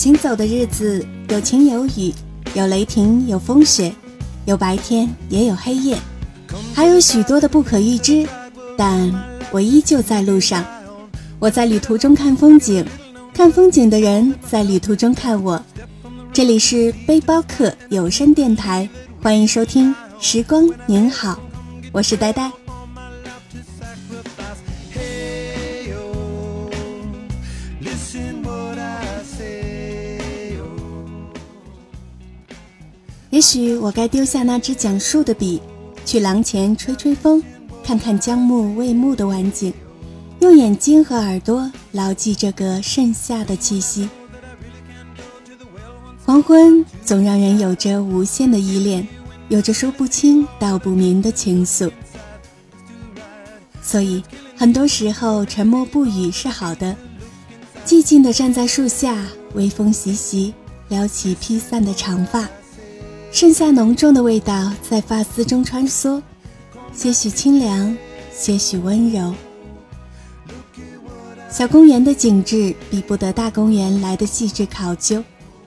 行走的日子有晴有雨，有雷霆有风雪，有白天也有黑夜，还有许多的不可预知。但我依旧在路上，我在旅途中看风景，看风景的人在旅途中看我。这里是背包客有声电台，欢迎收听《时光您好》，我是呆呆。许我该丢下那支讲述的笔，去廊前吹吹风，看看将暮未暮的晚景，用眼睛和耳朵牢记这个盛夏的气息。黄昏总让人有着无限的依恋，有着说不清道不明的情愫。所以很多时候沉默不语是好的，寂静地站在树下，微风习习，撩起披散的长发。盛夏浓重的味道在发丝中穿梭，些许清凉，些许温柔。小公园的景致比不得大公园来的细致考究，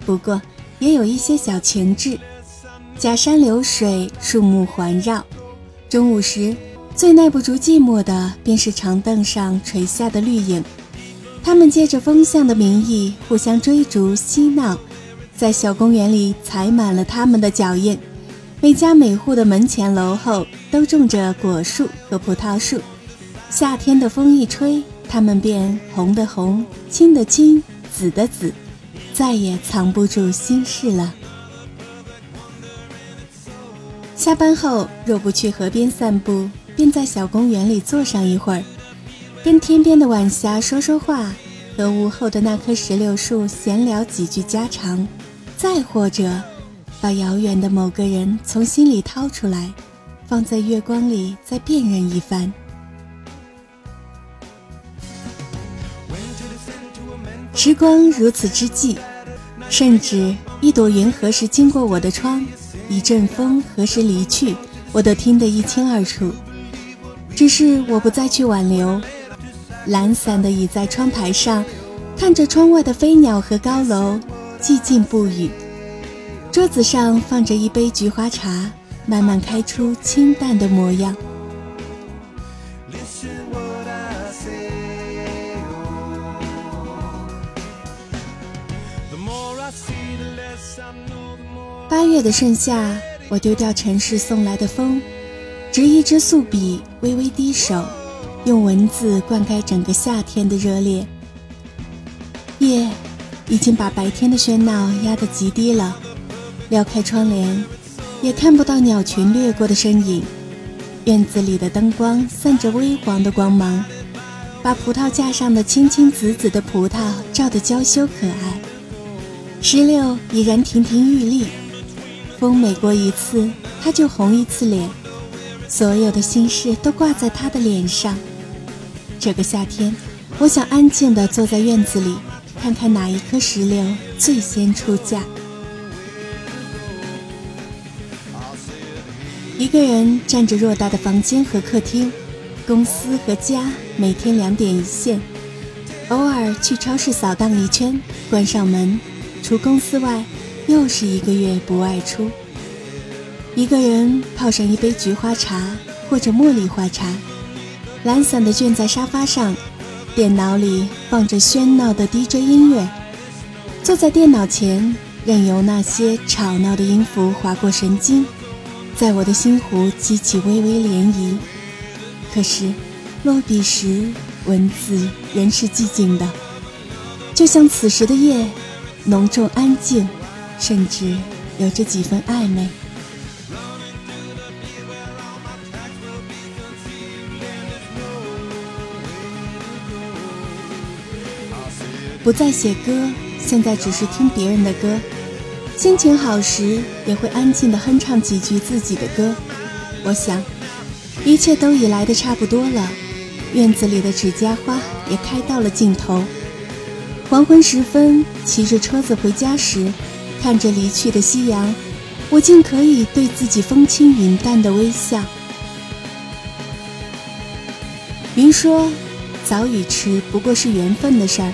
不过也有一些小情致。假山流水，树木环绕。中午时，最耐不住寂寞的便是长凳上垂下的绿影，他们借着风向的名义互相追逐嬉闹。在小公园里踩满了他们的脚印，每家每户的门前楼后都种着果树和葡萄树。夏天的风一吹，它们便红的红，青的青，紫的紫，再也藏不住心事了。下班后若不去河边散步，便在小公园里坐上一会儿，跟天边的晚霞说说话，和屋后的那棵石榴树闲聊几句家常。再或者，把遥远的某个人从心里掏出来，放在月光里再辨认一番。时光如此之际，甚至一朵云何时经过我的窗，一阵风何时离去，我都听得一清二楚。只是我不再去挽留，懒散地倚在窗台上，看着窗外的飞鸟和高楼。寂静不语，桌子上放着一杯菊花茶，慢慢开出清淡的模样。八月的盛夏，我丢掉城市送来的风，执一支素笔，微微低首，用文字灌溉整个夏天的热烈。夜。已经把白天的喧闹压得极低了，撩开窗帘，也看不到鸟群掠过的身影。院子里的灯光散着微黄的光芒，把葡萄架上的青青紫紫的葡萄照得娇羞可爱。石榴已然亭亭玉立，风每过一次，它就红一次脸，所有的心事都挂在它的脸上。这个夏天，我想安静地坐在院子里。看看哪一颗石榴最先出嫁。一个人占着偌大的房间和客厅，公司和家每天两点一线，偶尔去超市扫荡一圈，关上门，除公司外，又是一个月不外出。一个人泡上一杯菊花茶或者茉莉花茶，懒散地倦在沙发上。电脑里放着喧闹的 DJ 音乐，坐在电脑前，任由那些吵闹的音符划过神经，在我的心湖激起微微涟漪。可是，落笔时文字仍是寂静的，就像此时的夜，浓重安静，甚至有着几分暧昧。不再写歌，现在只是听别人的歌。心情好时，也会安静地哼唱几句自己的歌。我想，一切都已来得差不多了。院子里的指甲花也开到了尽头。黄昏时分，骑着车子回家时，看着离去的夕阳，我竟可以对自己风轻云淡的微笑。云说：“早与迟不过是缘分的事儿。”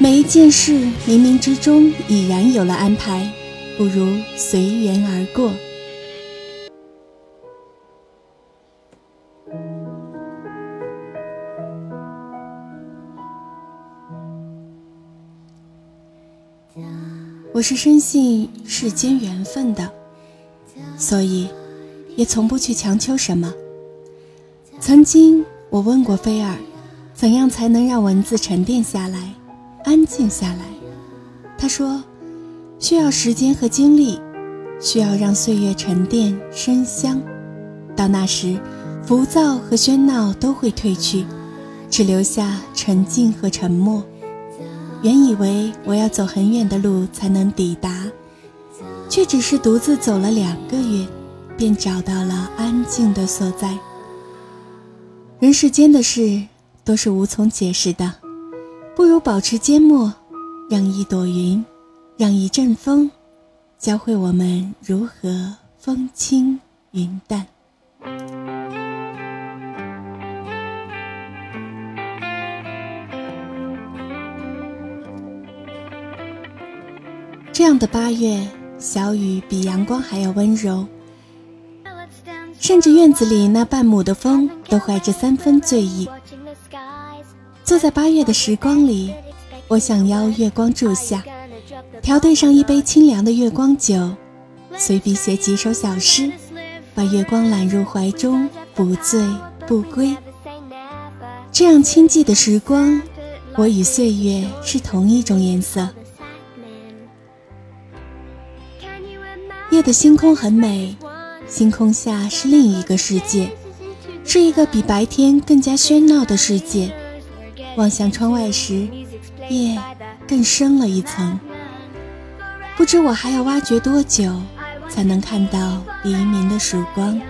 每一件事冥冥之中已然有了安排，不如随缘而过。我是深信世间缘分的，所以也从不去强求什么。曾经我问过菲尔，怎样才能让文字沉淀下来？安静下来，他说：“需要时间和精力，需要让岁月沉淀生香。到那时，浮躁和喧闹都会褪去，只留下沉静和沉默。”原以为我要走很远的路才能抵达，却只是独自走了两个月，便找到了安静的所在。人世间的事都是无从解释的。不如保持缄默，让一朵云，让一阵风，教会我们如何风轻云淡。这样的八月，小雨比阳光还要温柔，甚至院子里那半亩的风都怀着三分醉意。在八月的时光里，我想邀月光住下，调兑上一杯清凉的月光酒，随笔写几首小诗，把月光揽入怀中，不醉不归。这样清寂的时光，我与岁月是同一种颜色。夜的星空很美，星空下是另一个世界，是一个比白天更加喧闹的世界。望向窗外时，夜更深了一层。不知我还要挖掘多久，才能看到黎明的曙光。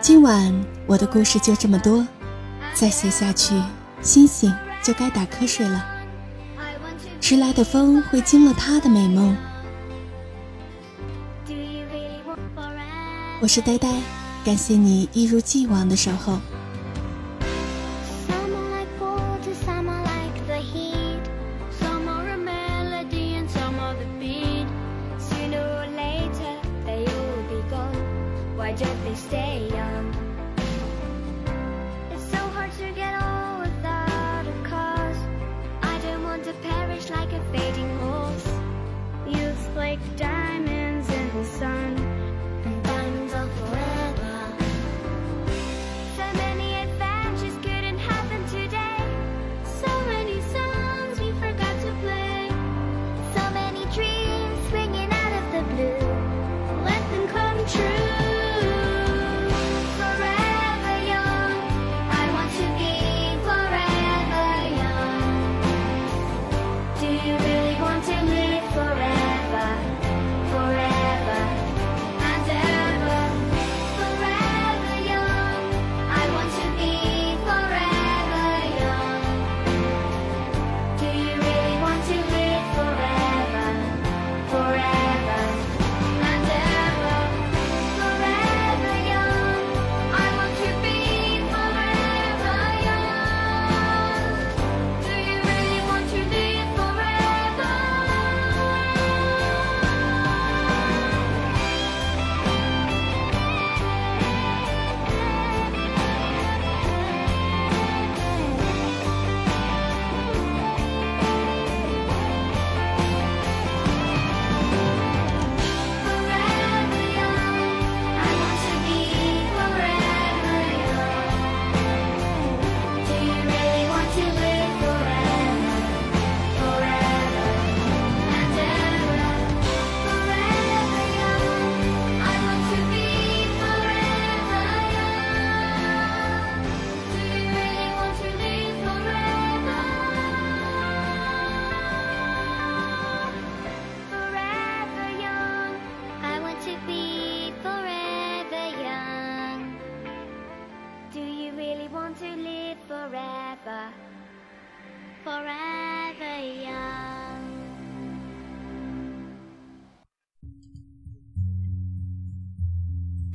今晚我的故事就这么多，再写下去，星星就该打瞌睡了。迟来的风会惊了他的美梦。我是呆呆。感谢你一如既往的守候。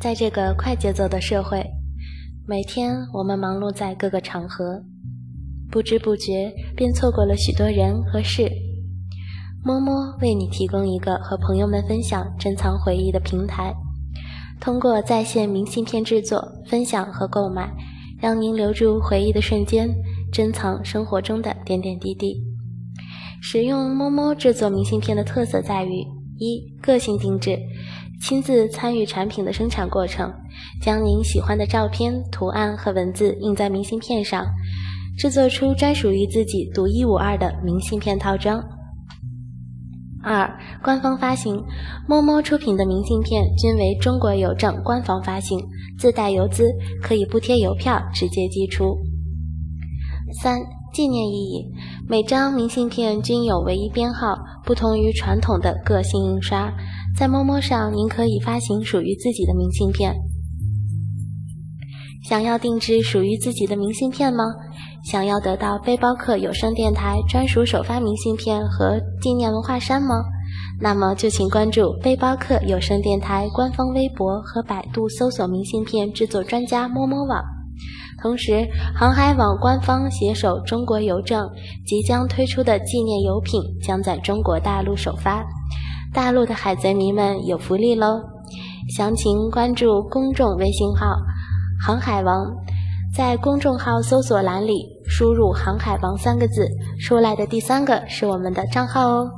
在这个快节奏的社会，每天我们忙碌在各个场合，不知不觉便错过了许多人和事。摸摸为你提供一个和朋友们分享珍藏回忆的平台，通过在线明信片制作、分享和购买，让您留住回忆的瞬间，珍藏生活中的点点滴滴。使用摸摸制作明信片的特色在于：一、个性定制。亲自参与产品的生产过程，将您喜欢的照片、图案和文字印在明信片上，制作出专属于自己独一无二的明信片套装。二、官方发行，摸摸出品的明信片均为中国邮政官方发行，自带邮资，可以不贴邮票直接寄出。三、纪念意义，每张明信片均有唯一编号，不同于传统的个性印刷。在陌陌上，您可以发行属于自己的明信片。想要定制属于自己的明信片吗？想要得到背包客有声电台专属首发明信片和纪念文化衫吗？那么就请关注背包客有声电台官方微博和百度搜索“明信片制作专家摸摸网”。同时，航海网官方携手中国邮政即将推出的纪念邮品将在中国大陆首发。大陆的海贼迷们有福利喽！详情关注公众微信号“航海王”，在公众号搜索栏里输入“航海王”三个字，出来的第三个是我们的账号哦。